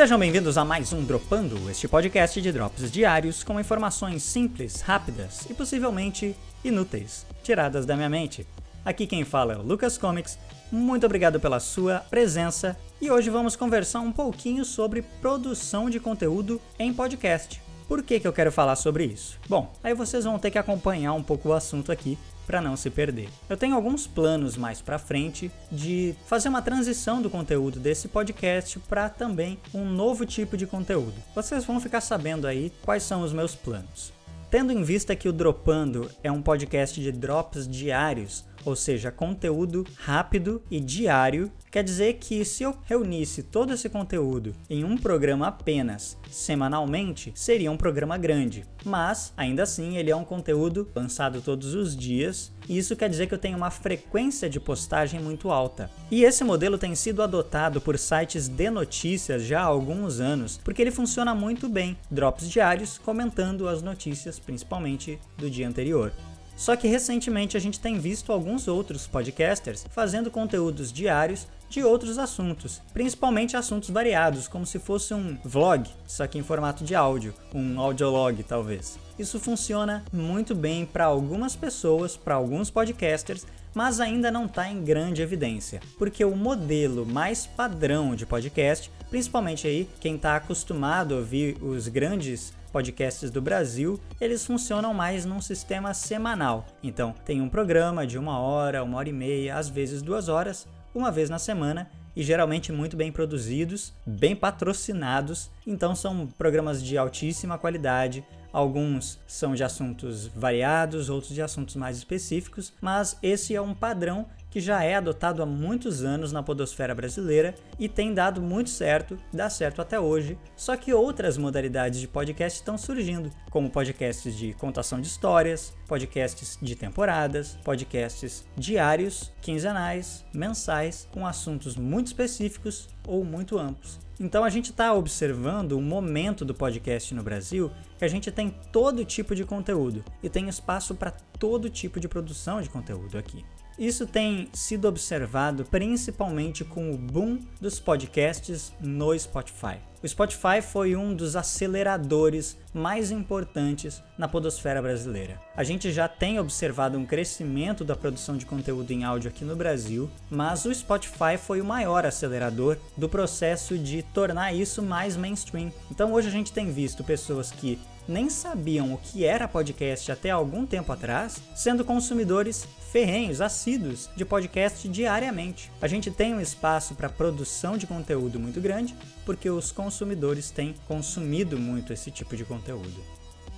Sejam bem-vindos a mais um Dropando, este podcast de drops diários com informações simples, rápidas e possivelmente inúteis, tiradas da minha mente. Aqui quem fala é o Lucas Comics. Muito obrigado pela sua presença e hoje vamos conversar um pouquinho sobre produção de conteúdo em podcast. Por que, que eu quero falar sobre isso? Bom, aí vocês vão ter que acompanhar um pouco o assunto aqui para não se perder. Eu tenho alguns planos mais para frente de fazer uma transição do conteúdo desse podcast para também um novo tipo de conteúdo. Vocês vão ficar sabendo aí quais são os meus planos. Tendo em vista que o Dropando é um podcast de drops diários, ou seja, conteúdo rápido e diário. Quer dizer que se eu reunisse todo esse conteúdo em um programa apenas semanalmente, seria um programa grande. Mas, ainda assim, ele é um conteúdo lançado todos os dias, e isso quer dizer que eu tenho uma frequência de postagem muito alta. E esse modelo tem sido adotado por sites de notícias já há alguns anos, porque ele funciona muito bem. Drops diários comentando as notícias, principalmente do dia anterior. Só que recentemente a gente tem visto alguns outros podcasters fazendo conteúdos diários de outros assuntos, principalmente assuntos variados, como se fosse um vlog, só que em formato de áudio, um audiolog talvez. Isso funciona muito bem para algumas pessoas, para alguns podcasters, mas ainda não está em grande evidência, porque o modelo mais padrão de podcast, principalmente aí quem está acostumado a ouvir os grandes podcasts do Brasil, eles funcionam mais num sistema semanal. Então, tem um programa de uma hora, uma hora e meia, às vezes duas horas, uma vez na semana, e geralmente muito bem produzidos, bem patrocinados. Então, são programas de altíssima qualidade. Alguns são de assuntos variados, outros de assuntos mais específicos, mas esse é um padrão que já é adotado há muitos anos na podosfera brasileira e tem dado muito certo, dá certo até hoje. Só que outras modalidades de podcast estão surgindo, como podcasts de contação de histórias, podcasts de temporadas, podcasts diários, quinzenais, mensais, com assuntos muito específicos ou muito amplos. Então a gente está observando um momento do podcast no Brasil que a gente tem todo tipo de conteúdo e tem espaço para todo tipo de produção de conteúdo aqui. Isso tem sido observado principalmente com o boom dos podcasts no Spotify. O Spotify foi um dos aceleradores mais importantes na podosfera brasileira. A gente já tem observado um crescimento da produção de conteúdo em áudio aqui no Brasil, mas o Spotify foi o maior acelerador do processo de tornar isso mais mainstream. Então hoje a gente tem visto pessoas que nem sabiam o que era podcast até algum tempo atrás, sendo consumidores ferrenhos, assíduos de podcast diariamente. A gente tem um espaço para produção de conteúdo muito grande, porque os consumidores têm consumido muito esse tipo de conteúdo.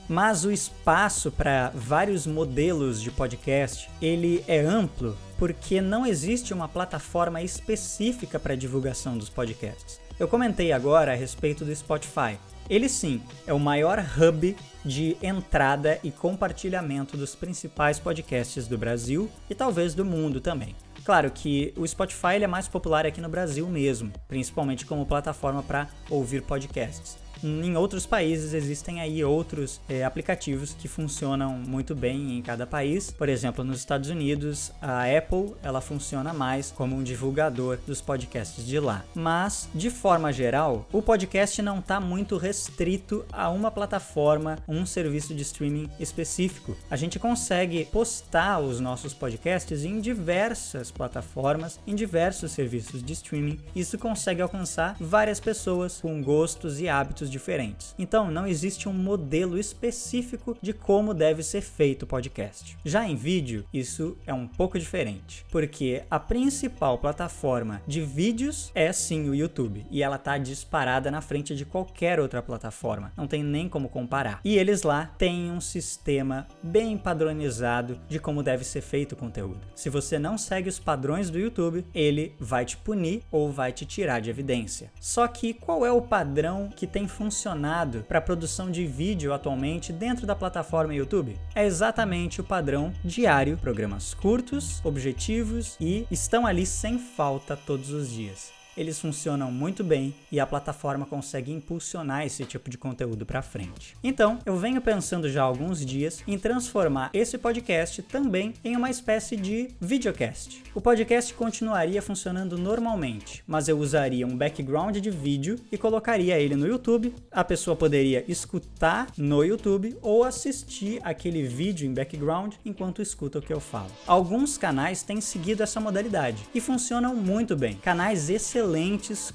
Mas o espaço para vários modelos de podcast, ele é amplo porque não existe uma plataforma específica para divulgação dos podcasts. Eu comentei agora a respeito do Spotify. Ele sim é o maior hub de entrada e compartilhamento dos principais podcasts do Brasil e talvez do mundo também. Claro que o Spotify é mais popular aqui no Brasil mesmo, principalmente como plataforma para ouvir podcasts. Em outros países existem aí outros é, aplicativos que funcionam muito bem em cada país. Por exemplo, nos Estados Unidos, a Apple ela funciona mais como um divulgador dos podcasts de lá. Mas, de forma geral, o podcast não está muito restrito a uma plataforma, um serviço de streaming específico. A gente consegue postar os nossos podcasts em diversas plataformas, em diversos serviços de streaming. Isso consegue alcançar várias pessoas com gostos e hábitos diferentes. Então, não existe um modelo específico de como deve ser feito o podcast. Já em vídeo, isso é um pouco diferente, porque a principal plataforma de vídeos é sim o YouTube, e ela tá disparada na frente de qualquer outra plataforma. Não tem nem como comparar. E eles lá têm um sistema bem padronizado de como deve ser feito o conteúdo. Se você não segue os padrões do YouTube, ele vai te punir ou vai te tirar de evidência. Só que qual é o padrão que tem funcionado para a produção de vídeo atualmente dentro da plataforma YouTube? É exatamente o padrão diário, programas curtos, objetivos e estão ali sem falta todos os dias. Eles funcionam muito bem e a plataforma consegue impulsionar esse tipo de conteúdo para frente. Então, eu venho pensando já há alguns dias em transformar esse podcast também em uma espécie de videocast. O podcast continuaria funcionando normalmente, mas eu usaria um background de vídeo e colocaria ele no YouTube. A pessoa poderia escutar no YouTube ou assistir aquele vídeo em background enquanto escuta o que eu falo. Alguns canais têm seguido essa modalidade e funcionam muito bem. Canais excelentes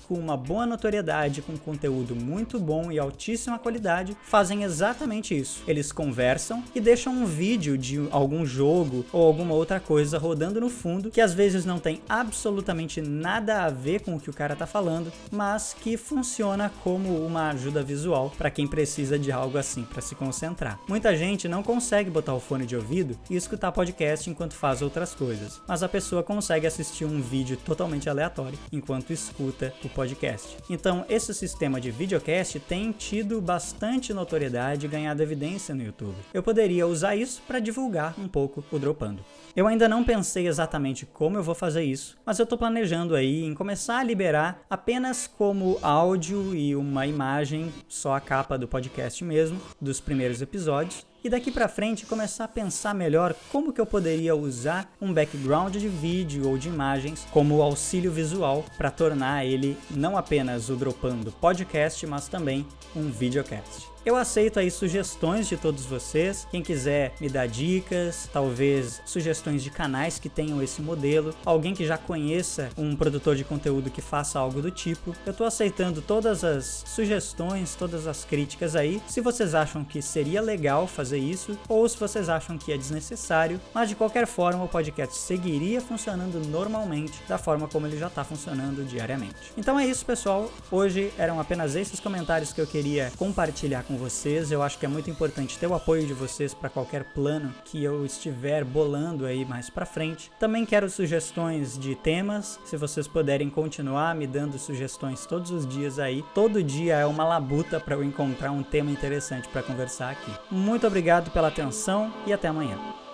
com uma boa notoriedade, com conteúdo muito bom e altíssima qualidade fazem exatamente isso. Eles conversam e deixam um vídeo de algum jogo ou alguma outra coisa rodando no fundo que às vezes não tem absolutamente nada a ver com o que o cara tá falando, mas que funciona como uma ajuda visual para quem precisa de algo assim para se concentrar. Muita gente não consegue botar o fone de ouvido e escutar podcast enquanto faz outras coisas, mas a pessoa consegue assistir um vídeo totalmente aleatório enquanto escuta o podcast. Então, esse sistema de videocast tem tido bastante notoriedade e ganhado evidência no YouTube. Eu poderia usar isso para divulgar um pouco o Dropando. Eu ainda não pensei exatamente como eu vou fazer isso, mas eu estou planejando aí em começar a liberar apenas como áudio e uma imagem, só a capa do podcast mesmo, dos primeiros episódios, e daqui para frente começar a pensar melhor como que eu poderia usar um background de vídeo ou de imagens como auxílio visual para tornar ele não apenas o Dropando podcast, mas também um videocast. Eu aceito aí sugestões de todos vocês. Quem quiser me dar dicas, talvez sugestões de canais que tenham esse modelo, alguém que já conheça um produtor de conteúdo que faça algo do tipo. Eu estou aceitando todas as sugestões, todas as críticas aí. Se vocês acham que seria legal fazer isso ou se vocês acham que é desnecessário, mas de qualquer forma o podcast seguiria funcionando normalmente da forma como ele já está funcionando diariamente. Então é isso, pessoal. Hoje eram apenas esses comentários que eu queria compartilhar vocês. Eu acho que é muito importante ter o apoio de vocês para qualquer plano que eu estiver bolando aí mais para frente. Também quero sugestões de temas, se vocês puderem continuar me dando sugestões todos os dias aí. Todo dia é uma labuta para eu encontrar um tema interessante para conversar aqui. Muito obrigado pela atenção e até amanhã.